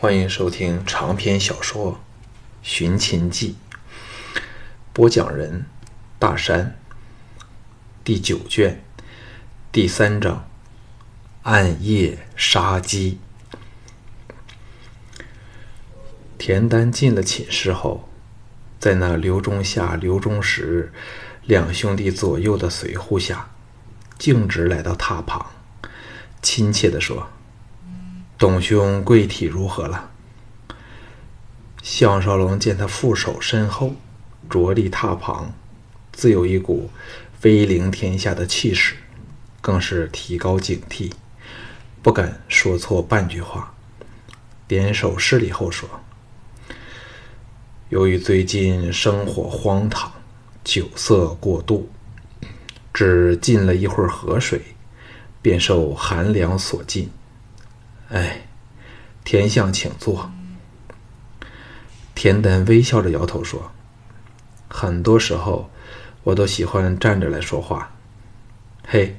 欢迎收听长篇小说《寻秦记》，播讲人：大山。第九卷第三章：暗夜杀机。田丹进了寝室后，在那刘忠夏、刘忠实两兄弟左右的随护下，径直来到榻旁，亲切地说。董兄贵体如何了？项少龙见他负手身后，着立榻旁，自有一股威临天下的气势，更是提高警惕，不敢说错半句话。点首施礼后说：“由于最近生活荒唐，酒色过度，只浸了一会儿河水，便受寒凉所浸。”哎，田相，请坐。田丹微笑着摇头说：“很多时候，我都喜欢站着来说话。嘿，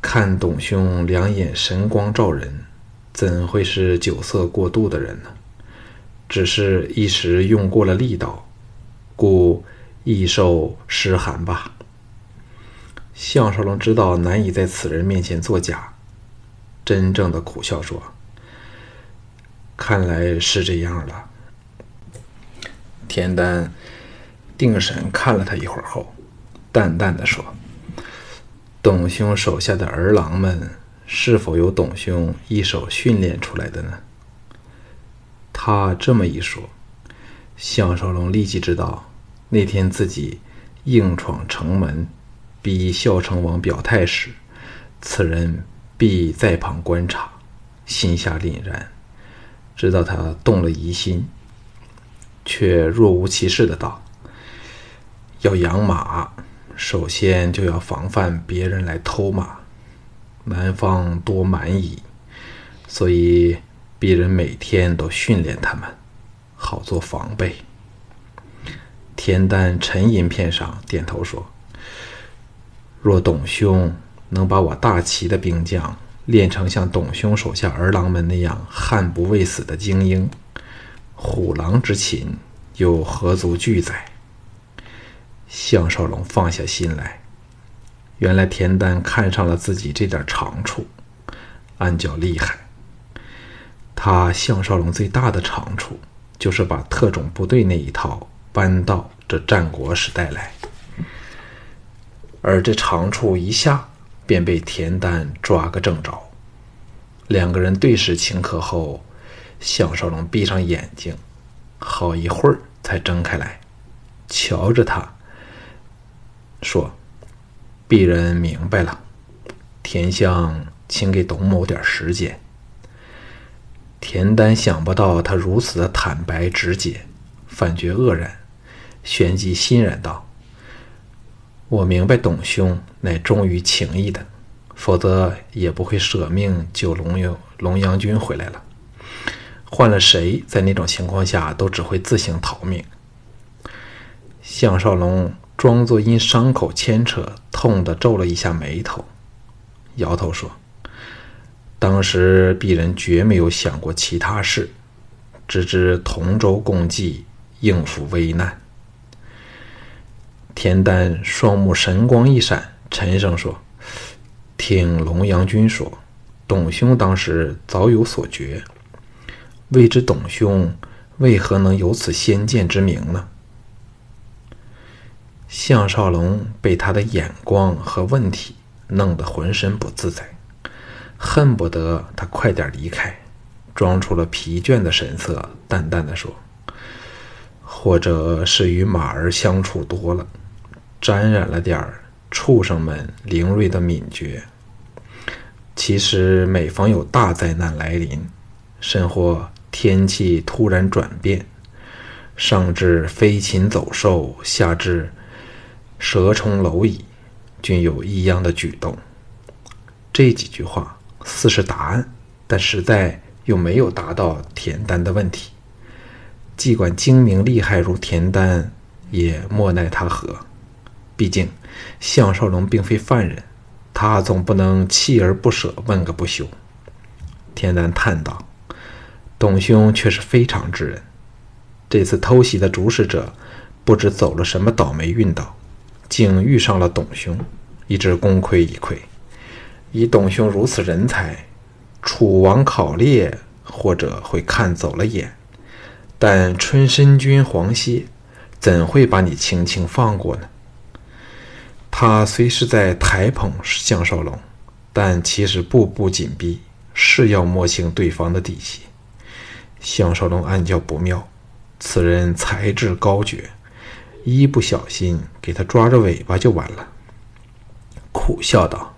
看董兄两眼神光照人，怎会是酒色过度的人呢？只是一时用过了力道，故易受湿寒吧。”项少龙知道难以在此人面前作假，真正的苦笑说。看来是这样了。田丹定神看了他一会儿后，淡淡的说：“董兄手下的儿郎们，是否有董兄一手训练出来的呢？”他这么一说，项少龙立即知道，那天自己硬闯城门，逼孝成王表态时，此人必在旁观察，心下凛然。知道他动了疑心，却若无其事的道：“要养马，首先就要防范别人来偷马。南方多蛮夷，所以鄙人每天都训练他们，好做防备。”田丹沉吟片上，点头说：“若董兄能把我大齐的兵将。”练成像董兄手下儿郎们那样悍不畏死的精英，虎狼之禽又何足惧哉？项少龙放下心来，原来田丹看上了自己这点长处，暗叫厉害。他项少龙最大的长处，就是把特种部队那一套搬到这战国时代来，而这长处一下。便被田丹抓个正着。两个人对视顷刻后，项少龙闭上眼睛，好一会儿才睁开来，瞧着他说：“鄙人明白了，田相，请给董某点时间。”田丹想不到他如此的坦白直接，反觉愕然，旋即欣然道。我明白，董兄乃忠于情义的，否则也不会舍命救龙游龙阳君回来了。换了谁，在那种情况下都只会自行逃命。项少龙装作因伤口牵扯痛的皱了一下眉头，摇头说：“当时鄙人绝没有想过其他事，只知同舟共济，应付危难。”田丹双目神光一闪，沉声说：“听龙阳君说，董兄当时早有所觉，未知董兄为何能有此先见之明呢？”项少龙被他的眼光和问题弄得浑身不自在，恨不得他快点离开，装出了疲倦的神色，淡淡的说：“或者是与马儿相处多了。”沾染了点儿畜生们灵锐的敏觉。其实每逢有大灾难来临，甚或天气突然转变，上至飞禽走兽，下至蛇虫蝼蚁，均有异样的举动。这几句话似是答案，但实在又没有答到田丹的问题。尽管精明厉害如田丹，也莫奈他何。毕竟，项少龙并非犯人，他总不能锲而不舍问个不休。田丹叹道：“董兄却是非常之人。这次偷袭的主使者不知走了什么倒霉运道，竟遇上了董兄，以致功亏一篑。以董兄如此人才，楚王考烈或者会看走了眼，但春申君黄歇怎会把你轻轻放过呢？他虽是在抬捧项少龙，但其实步步紧逼，是要摸清对方的底细。项少龙暗叫不妙，此人才智高绝，一不小心给他抓着尾巴就完了。苦笑道。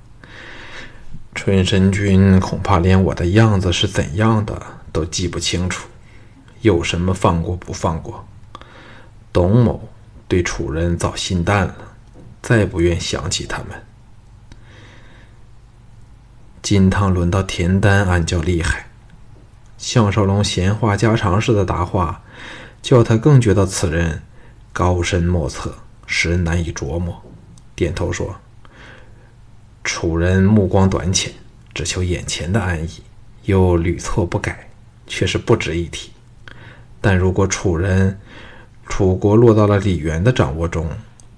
春申君恐怕连我的样子是怎样的都记不清楚，有什么放过不放过？董某对楚人早心淡了，再不愿想起他们。金汤轮到田丹暗叫厉害，项少龙闲话家常似的答话，叫他更觉得此人高深莫测，使人难以琢磨。点头说。楚人目光短浅，只求眼前的安逸，又屡错不改，却是不值一提。但如果楚人楚国落到了李元的掌握中，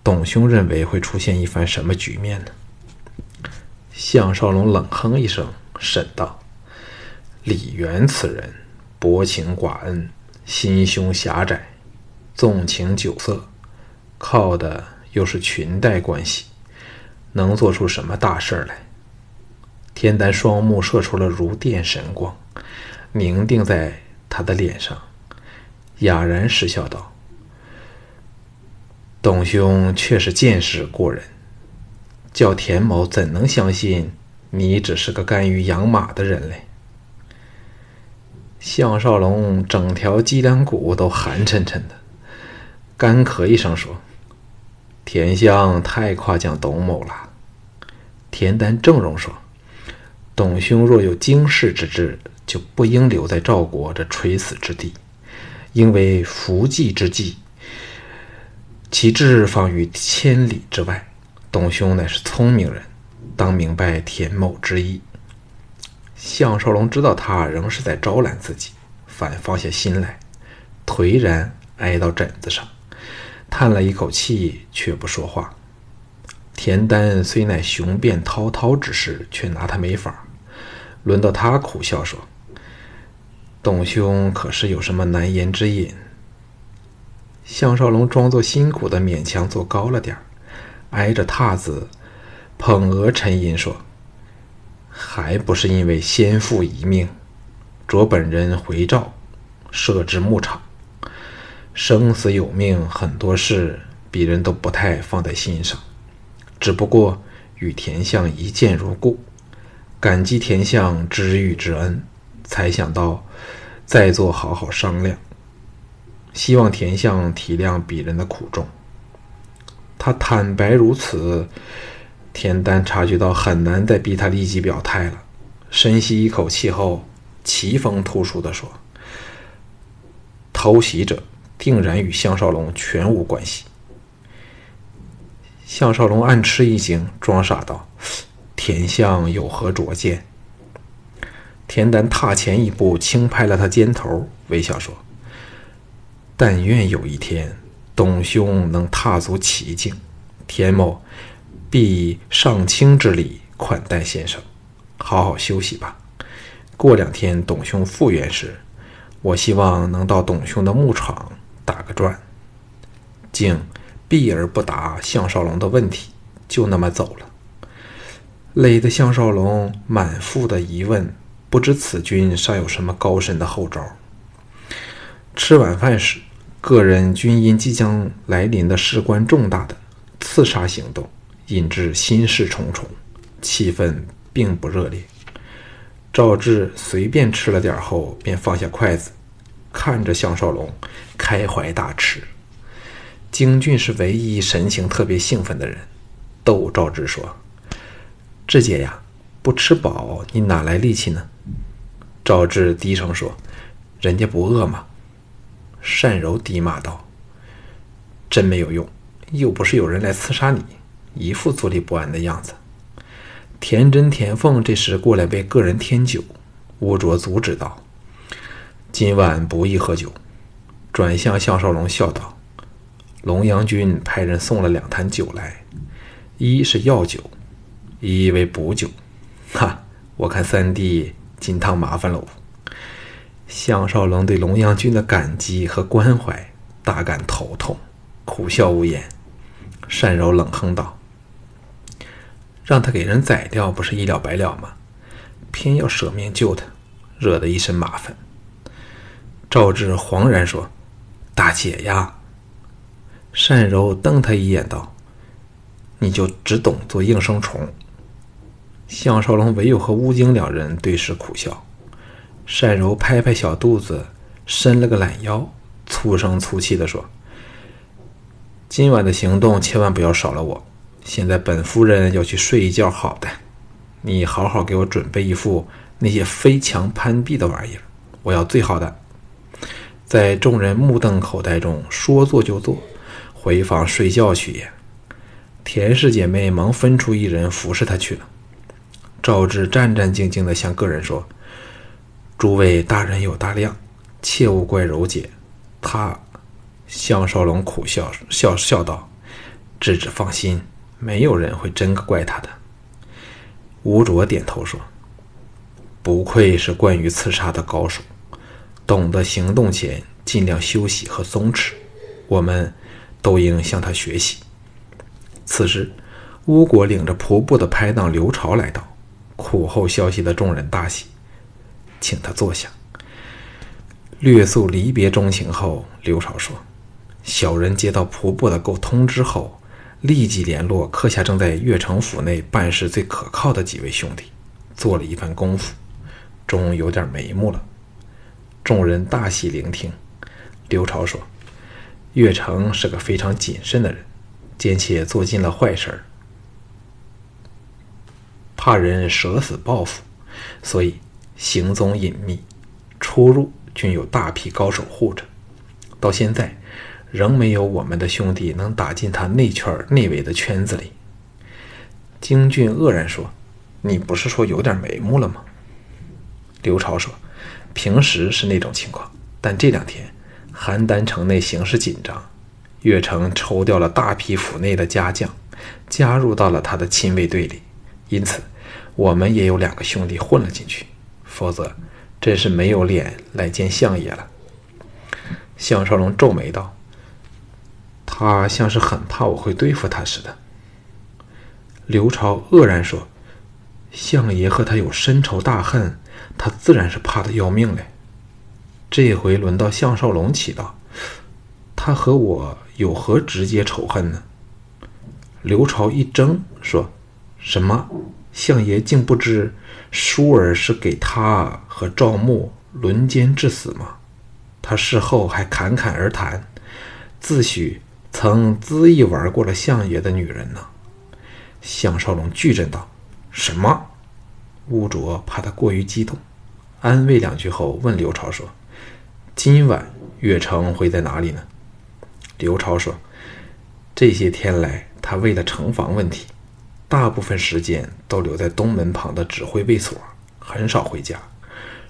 董兄认为会出现一番什么局面呢？项少龙冷哼一声，审道：“李元此人薄情寡恩，心胸狭窄，纵情酒色，靠的又是裙带关系。”能做出什么大事来？天丹双目射出了如电神光，凝定在他的脸上，哑然失笑道：“董兄却是见识过人，叫田某怎能相信你只是个甘于养马的人嘞？”项少龙整条脊梁骨都寒沉沉的，干咳一声说。田相太夸奖董某了。田丹正容说：“董兄若有经世之志，就不应留在赵国这垂死之地，应为伏计之计。其志方于千里之外。董兄乃是聪明人，当明白田某之意。”项少龙知道他仍是在招揽自己，反放下心来，颓然挨到枕子上。叹了一口气，却不说话。田丹虽乃雄辩滔滔之士，却拿他没法。轮到他苦笑说：“董兄可是有什么难言之隐？”项少龙装作辛苦的勉强坐高了点挨着榻子，捧额沉吟说：“还不是因为先父遗命，着本人回赵，设置牧场。”生死有命，很多事鄙人都不太放在心上。只不过与田相一见如故，感激田相知遇之恩，才想到再做好好商量。希望田相体谅鄙人的苦衷。他坦白如此，田丹察觉到很难再逼他立即表态了。深吸一口气后，奇风突出地说：“偷袭者。”定然与项少龙全无关系。项少龙暗吃一惊，装傻道：“田相有何拙见？”田丹踏前一步，轻拍了他肩头，微笑说：“但愿有一天，董兄能踏足奇境，田某必以上卿之礼款待先生。好好休息吧。过两天董兄复原时，我希望能到董兄的牧场。”打个转，竟避而不答项少龙的问题，就那么走了，累得项少龙满腹的疑问，不知此君尚有什么高深的后招。吃晚饭时，个人均因即将来临的事关重大的刺杀行动，引致心事重重，气氛并不热烈。赵志随便吃了点后，便放下筷子。看着项少龙，开怀大吃。京俊是唯一神情特别兴奋的人，逗赵志说：“志姐呀，不吃饱你哪来力气呢？”赵志低声说：“人家不饿吗？”单柔低骂道：“真没有用，又不是有人来刺杀你，一副坐立不安的样子。”田真、田凤这时过来为个人添酒，吴卓阻止道。今晚不宜喝酒。”转向项少龙笑道：“龙阳君派人送了两坛酒来，一是药酒，一为补酒。哈，我看三弟金汤麻烦喽。”项少龙对龙阳君的感激和关怀大感头痛，苦笑无言。单柔冷哼道：“让他给人宰掉，不是一了百了吗？偏要舍命救他，惹得一身麻烦。”赵志惶然说。大姐呀，单柔瞪他一眼，道：“你就只懂做应声虫。”项少龙唯有和乌京两人对视苦笑。单柔拍拍小肚子，伸了个懒腰，粗声粗气地说：“今晚的行动千万不要少了我。现在本夫人要去睡一觉好的，你好好给我准备一副那些飞墙攀壁的玩意儿，我要最好的。”在众人目瞪口呆中，说做就做，回房睡觉去也。田氏姐妹忙分出一人服侍他去了。赵志战战兢兢地向个人说：“诸位大人有大量，切勿怪柔姐。”他，项少龙苦笑笑笑道：“智智放心，没有人会真怪他的。”吴卓点头说：“不愧是关于刺杀的高手。”懂得行动前尽量休息和松弛，我们都应向他学习。此时，吴国领着仆部的拍档刘朝来到，苦候消息的众人大喜，请他坐下。略诉离别衷情后，刘朝说：“小人接到仆部的沟通知后，立即联络刻下正在越城府内办事最可靠的几位兄弟，做了一番功夫，终有点眉目了。”众人大喜聆听。刘朝说：“岳城是个非常谨慎的人，兼且做尽了坏事儿，怕人舍死报复，所以行踪隐秘，出入均有大批高手护着。到现在，仍没有我们的兄弟能打进他内圈内围的圈子里。”京俊愕然说：“你不是说有点眉目了吗？”刘朝说。平时是那种情况，但这两天邯郸城内形势紧张，越城抽调了大批府内的家将，加入到了他的亲卫队里，因此我们也有两个兄弟混了进去，否则真是没有脸来见相爷了。项少龙皱眉道：“他像是很怕我会对付他似的。”刘超愕然说：“相爷和他有深仇大恨。”他自然是怕的要命嘞。这回轮到项少龙起道，他和我有何直接仇恨呢？刘超一怔，说：“什么？相爷竟不知舒儿是给他和赵牧轮奸致死吗？他事后还侃侃而谈，自诩曾恣意玩过了相爷的女人呢。”项少龙巨震道：“什么？”乌卓怕他过于激动，安慰两句后问刘超说：“今晚月城会在哪里呢？”刘超说：“这些天来，他为了城防问题，大部分时间都留在东门旁的指挥卫所，很少回家。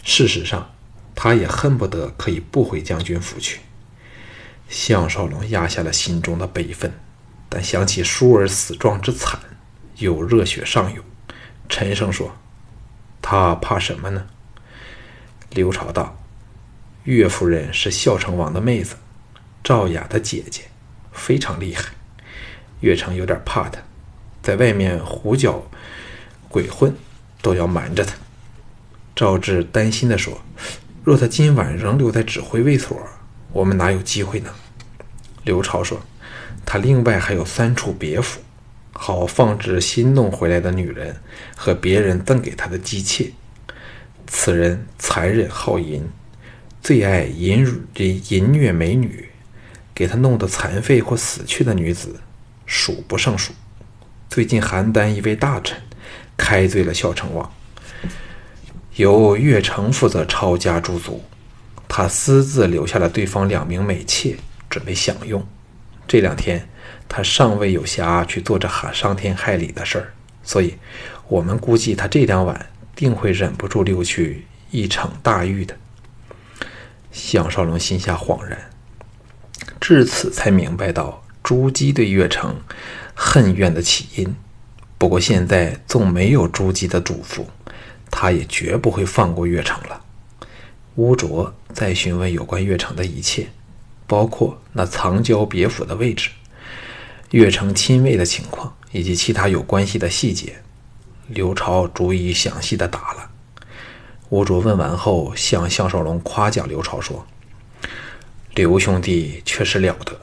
事实上，他也恨不得可以不回将军府去。”项少龙压下了心中的悲愤，但想起舒儿死状之惨，又热血上涌，沉声说。他怕什么呢？刘朝道：“岳夫人是孝成王的妹子，赵雅的姐姐，非常厉害。岳成有点怕她，在外面胡搅鬼混，都要瞒着他。”赵志担心地说：“若他今晚仍留在指挥卫所，我们哪有机会呢？”刘朝说：“他另外还有三处别府。”好放置新弄回来的女人和别人赠给他的姬妾。此人残忍好淫，最爱淫淫虐美女，给他弄得残废或死去的女子数不胜数。最近邯郸一位大臣开罪了孝成王，由岳城负责抄家诛族，他私自留下了对方两名美妾，准备享用。这两天。他尚未有暇去做这哈伤天害理的事儿，所以，我们估计他这两晚定会忍不住溜去一场大狱的。项少龙心下恍然，至此才明白到朱姬对岳城恨怨的起因。不过现在纵没有朱姬的嘱咐，他也绝不会放过岳城了。乌卓再询问有关岳城的一切，包括那藏娇别府的位置、岳城亲卫的情况以及其他有关系的细节。刘朝逐一详细的答了。吴卓问完后，向项少龙夸奖刘朝说：“刘兄弟确实了得，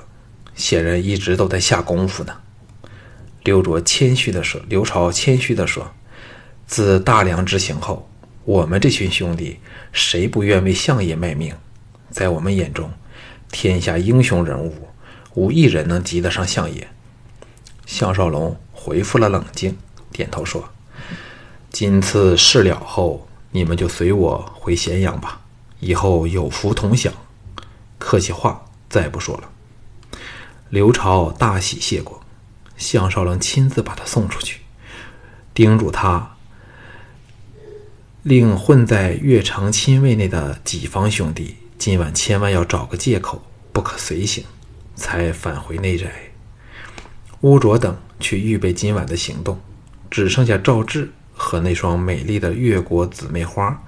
显然一直都在下功夫呢。”刘卓谦虚的说：“刘朝谦虚的说，自大梁之行后，我们这群兄弟谁不愿为相爷卖命？在我们眼中，天下英雄人物无一人能及得上相爷。”项少龙回复了冷静，点头说：“今次事了后。”你们就随我回咸阳吧，以后有福同享。客气话再不说了。刘朝大喜谢过，项少龙亲自把他送出去，叮嘱他，令混在岳城亲卫内的己方兄弟今晚千万要找个借口不可随行，才返回内宅。乌卓等去预备今晚的行动，只剩下赵志。和那双美丽的越国姊妹花，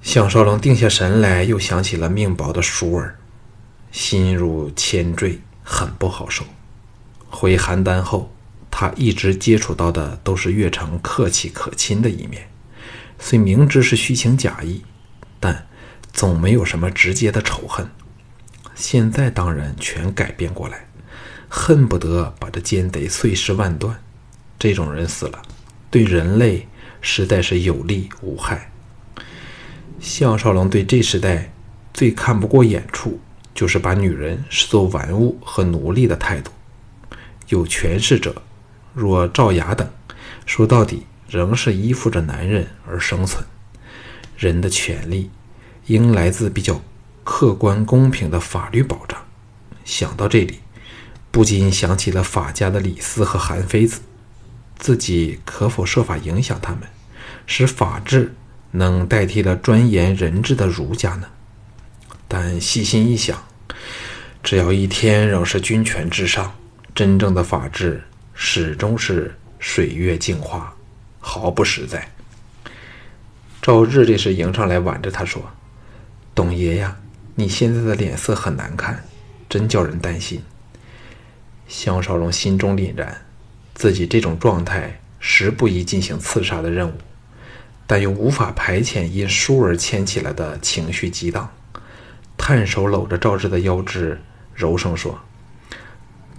项少龙定下神来，又想起了命薄的舒儿，心如铅坠，很不好受。回邯郸后，他一直接触到的都是岳城客气可亲的一面，虽明知是虚情假意，但总没有什么直接的仇恨。现在当然全改变过来，恨不得把这奸贼碎尸万段。这种人死了。对人类实在是有利无害。项少龙对这时代最看不过眼处，就是把女人视作玩物和奴隶的态度。有权势者，若赵雅等，说到底仍是依附着男人而生存。人的权利应来自比较客观公平的法律保障。想到这里，不禁想起了法家的李斯和韩非子。自己可否设法影响他们，使法治能代替了专研人治的儒家呢？但细心一想，只要一天仍是君权至上，真正的法治始终是水月镜花，毫不实在。赵志这时迎上来挽着他说：“董爷呀，你现在的脸色很难看，真叫人担心。”项少龙心中凛然。自己这种状态实不宜进行刺杀的任务，但又无法排遣因疏而牵起来的情绪激荡，探手搂着赵志的腰肢，柔声说：“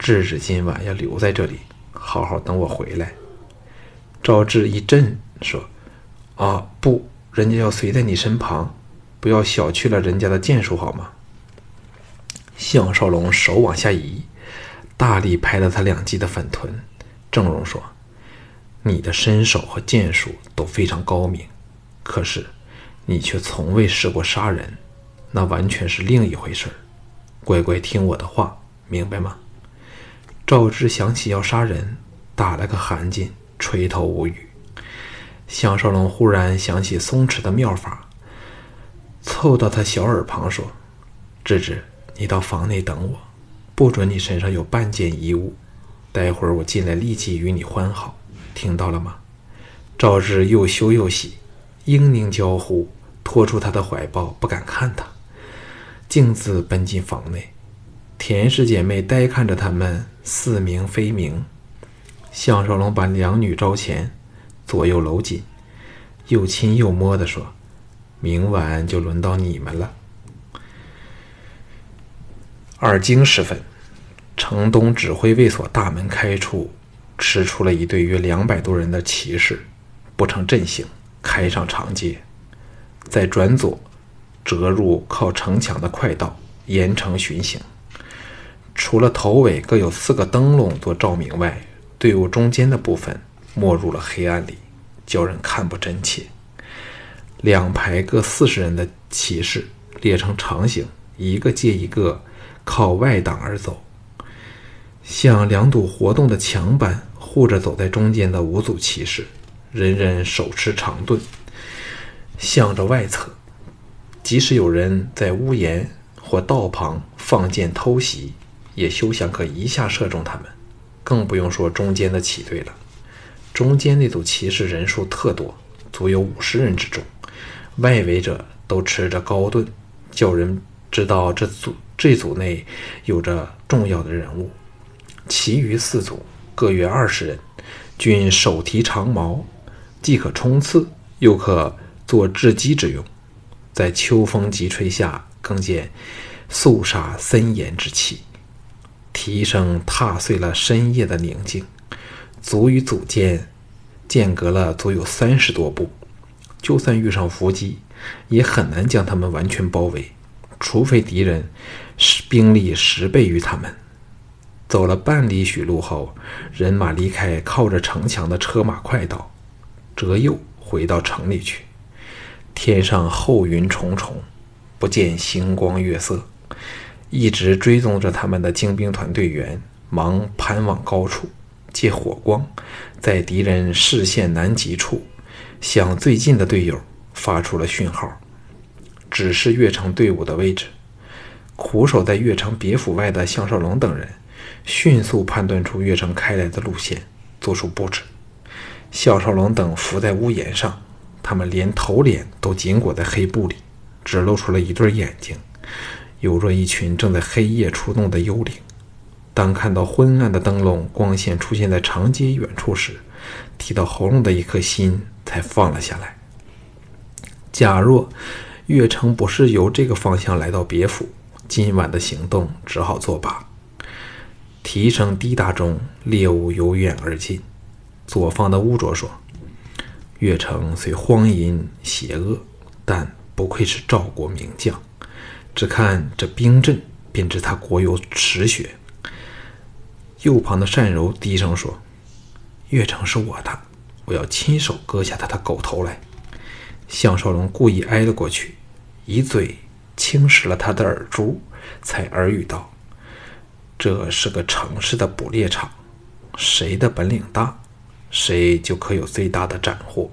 志志今晚要留在这里，好好等我回来。”赵志一震，说：“啊，不，人家要随在你身旁，不要小觑了人家的剑术，好吗？”项少龙手往下移，大力拍了他两记的粉臀。郑荣说：“你的身手和剑术都非常高明，可是你却从未试过杀人，那完全是另一回事乖乖听我的话，明白吗？”赵志想起要杀人，打了个寒噤，垂头无语。项少龙忽然想起松弛的妙法，凑到他小耳旁说：“志志，你到房内等我，不准你身上有半件衣物。”待会儿我进来立即与你欢好，听到了吗？赵志又羞又喜，嘤咛娇呼，拖出他的怀抱，不敢看他，径自奔进房内。田氏姐妹呆看着他们似明非明。项少龙把两女招前，左右搂紧，又亲又摸的说：“明晚就轮到你们了。”二更时分。城东指挥卫所大门开处，驰出了一队约两百多人的骑士，不成阵型，开上长街，再转左，折入靠城墙的快道，沿城巡行。除了头尾各有四个灯笼做照明外，队伍中间的部分没入了黑暗里，叫人看不真切。两排各四十人的骑士列成长形，一个接一个，靠外挡而走。像两堵活动的墙般护着走在中间的五组骑士，人人手持长盾，向着外侧。即使有人在屋檐或道旁放箭偷袭，也休想可一下射中他们，更不用说中间的骑队了。中间那组骑士人数特多，足有五十人之众，外围者都持着高盾，叫人知道这组这组内有着重要的人物。其余四组各约二十人，均手提长矛，既可冲刺，又可做制击之用。在秋风急吹下，更见肃杀森严之气。蹄声踏碎了深夜的宁静。足与组间间隔了足有三十多步，就算遇上伏击，也很难将他们完全包围，除非敌人是兵力十倍于他们。走了半里许路后，人马离开靠着城墙的车马快道，折右回到城里去。天上厚云重重，不见星光月色，一直追踪着他们的精兵团队员，忙攀往高处。借火光，在敌人视线难及处，向最近的队友发出了讯号，指示越城队伍的位置。苦守在越城别府外的项少龙等人，迅速判断出越城开来的路线，做出布置。项少龙等伏在屋檐上，他们连头脸都紧裹在黑布里，只露出了一对眼睛，有若一群正在黑夜出动的幽灵。当看到昏暗的灯笼光线出现在长街远处时，提到喉咙的一颗心才放了下来。假若岳城不是由这个方向来到别府，今晚的行动只好作罢。蹄声滴答中，猎物由远而近。左方的乌卓说：“岳城虽荒淫邪恶，但不愧是赵国名将。只看这兵阵，便知他国有实学。”右旁的单柔低声说：“月城是我的，我要亲手割下他的狗头来。”项少龙故意挨了过去，一嘴轻蚀了他的耳珠，才耳语道：“这是个城市的捕猎场，谁的本领大，谁就可有最大的斩获。”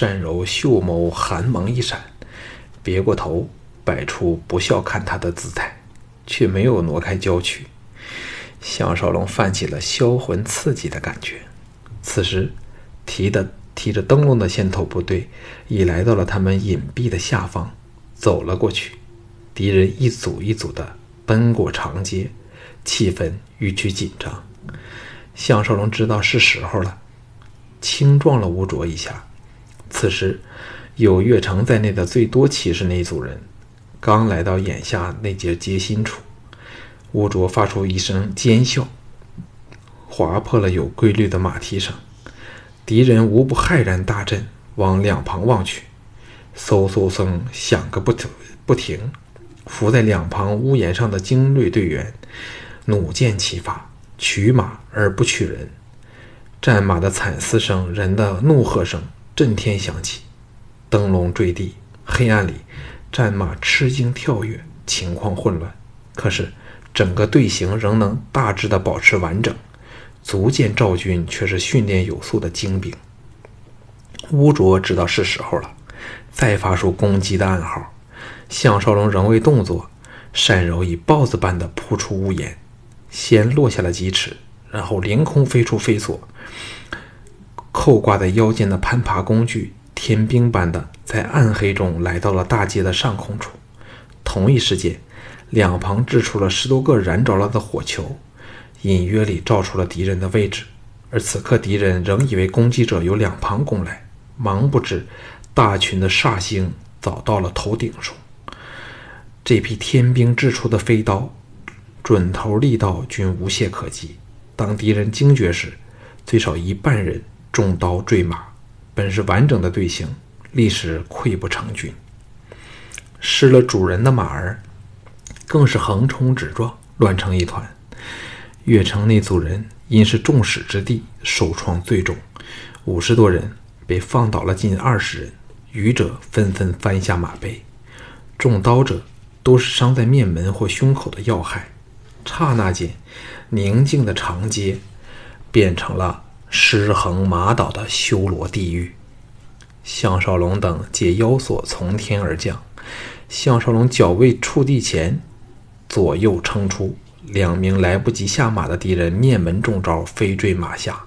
单柔秀眸寒芒一闪，别过头，摆出不笑看他的姿态，却没有挪开娇躯。项少龙泛起了销魂刺激的感觉。此时，提的提着灯笼的先头部队已来到了他们隐蔽的下方，走了过去。敌人一组一组的奔过长街，气氛愈趋紧张。项少龙知道是时候了，轻撞了吴卓一下。此时，有岳城在内的最多骑士那一组人，刚来到眼下那节街心处。吴卓发出一声尖笑，划破了有规律的马蹄声。敌人无不骇然大震，往两旁望去，嗖嗖声响个不停不停。伏在两旁屋檐上的精锐队员，弩箭齐发，取马而不取人。战马的惨嘶声，人的怒喝声，震天响起。灯笼坠地，黑暗里，战马吃惊跳跃，情况混乱。可是。整个队形仍能大致的保持完整，足见赵军却是训练有素的精兵。乌卓知道是时候了，再发出攻击的暗号。项少龙仍未动作，单柔以豹子般的扑出屋檐，先落下了几尺，然后凌空飞出飞索，扣挂在腰间的攀爬工具天兵般的在暗黑中来到了大街的上空处。同一时间。两旁掷出了十多个燃着了的火球，隐约里照出了敌人的位置。而此刻敌人仍以为攻击者由两旁攻来，忙不知大群的煞星早到了头顶处。这批天兵掷出的飞刀，准头力道均无懈可击。当敌人惊觉时，最少一半人中刀坠马。本是完整的队形，立时溃不成军。失了主人的马儿。更是横冲直撞，乱成一团。越城那组人因是众矢之的，受创最重，五十多人被放倒了近二十人，余者纷纷翻下马背。中刀者都是伤在面门或胸口的要害。刹那间，宁静的长街变成了尸横马倒的修罗地狱。项少龙等借妖索从天而降，项少龙脚未触地前，左右撑出，两名来不及下马的敌人面门中招，飞坠马下。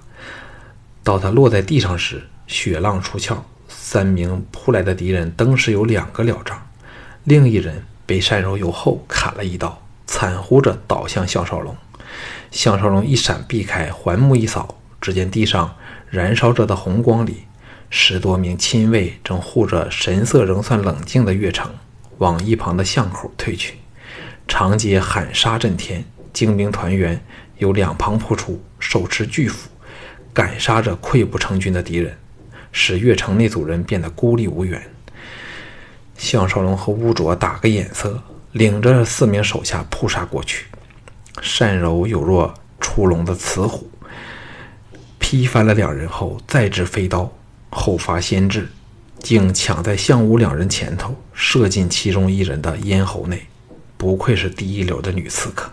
到他落在地上时，血浪出鞘，三名扑来的敌人登时有两个了账，另一人被单柔由后砍了一刀，惨呼着倒向项少龙。项少龙一闪避开，环目一扫，只见地上燃烧着的红光里，十多名亲卫正护着神色仍算冷静的岳成，往一旁的巷口退去。长街喊杀震天，精兵团员由两旁扑出，手持巨斧。赶杀着溃不成军的敌人，使岳城那组人变得孤立无援。项少龙和乌卓打个眼色，领着四名手下扑杀过去。单柔有若出笼的雌虎，劈翻了两人后，再掷飞刀，后发先至，竟抢在项武两人前头，射进其中一人的咽喉内。不愧是第一流的女刺客。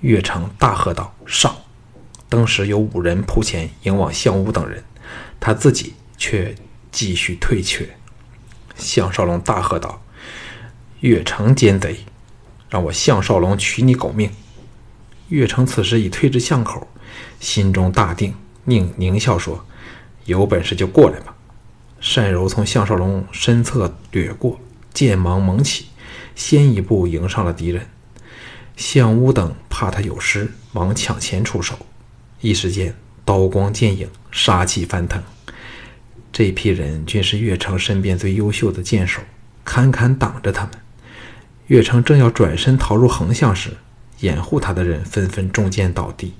岳城大喝道：“上！”当时有五人扑前迎往项武等人，他自己却继续退却。项少龙大喝道：“岳城奸贼，让我项少龙取你狗命！”岳城此时已退至巷口，心中大定，狞狞笑说：“有本事就过来吧！”单柔从项少龙身侧掠过，剑芒猛起，先一步迎上了敌人。项武等怕他有失，忙抢前出手。一时间，刀光剑影，杀气翻腾。这批人均是岳城身边最优秀的剑手，堪堪挡着他们。岳城正要转身逃入横巷时，掩护他的人纷纷中箭倒地。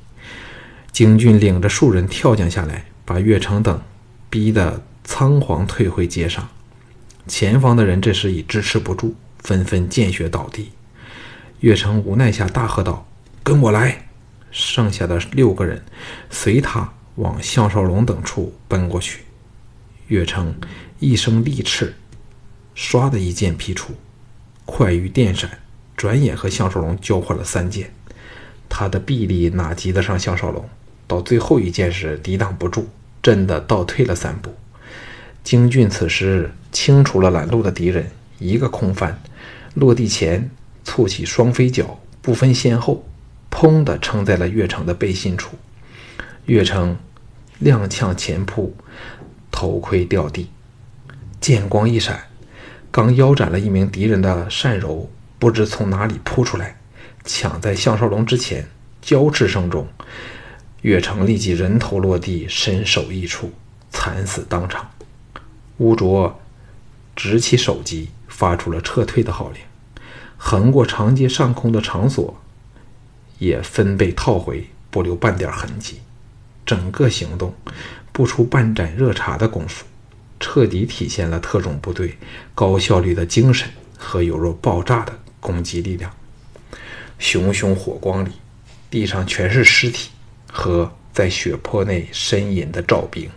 京俊领着数人跳将下来，把岳城等逼得仓皇退回街上。前方的人这时已支持不住，纷纷见血倒地。岳城无奈下大喝道：“跟我来！”剩下的六个人随他往项少龙等处奔过去。岳成一声利斥，唰的一剑劈出，快于电闪，转眼和项少龙交换了三剑。他的臂力哪及得上项少龙？到最后一剑时抵挡不住，震得倒退了三步。京俊此时清除了拦路的敌人，一个空翻，落地前簇起双飞脚，不分先后。砰的撑在了岳城的背心处，岳城踉跄前扑，头盔掉地，剑光一闪，刚腰斩了一名敌人的单柔不知从哪里扑出来，抢在项少龙之前，交翅声中，岳城立即人头落地，身首异处，惨死当场。乌卓执起手机，发出了撤退的号令，横过长街上空的场所。也分被套回，不留半点痕迹。整个行动不出半盏热茶的功夫，彻底体现了特种部队高效率的精神和犹如爆炸的攻击力量。熊熊火光里，地上全是尸体和在血泊内呻吟的赵兵。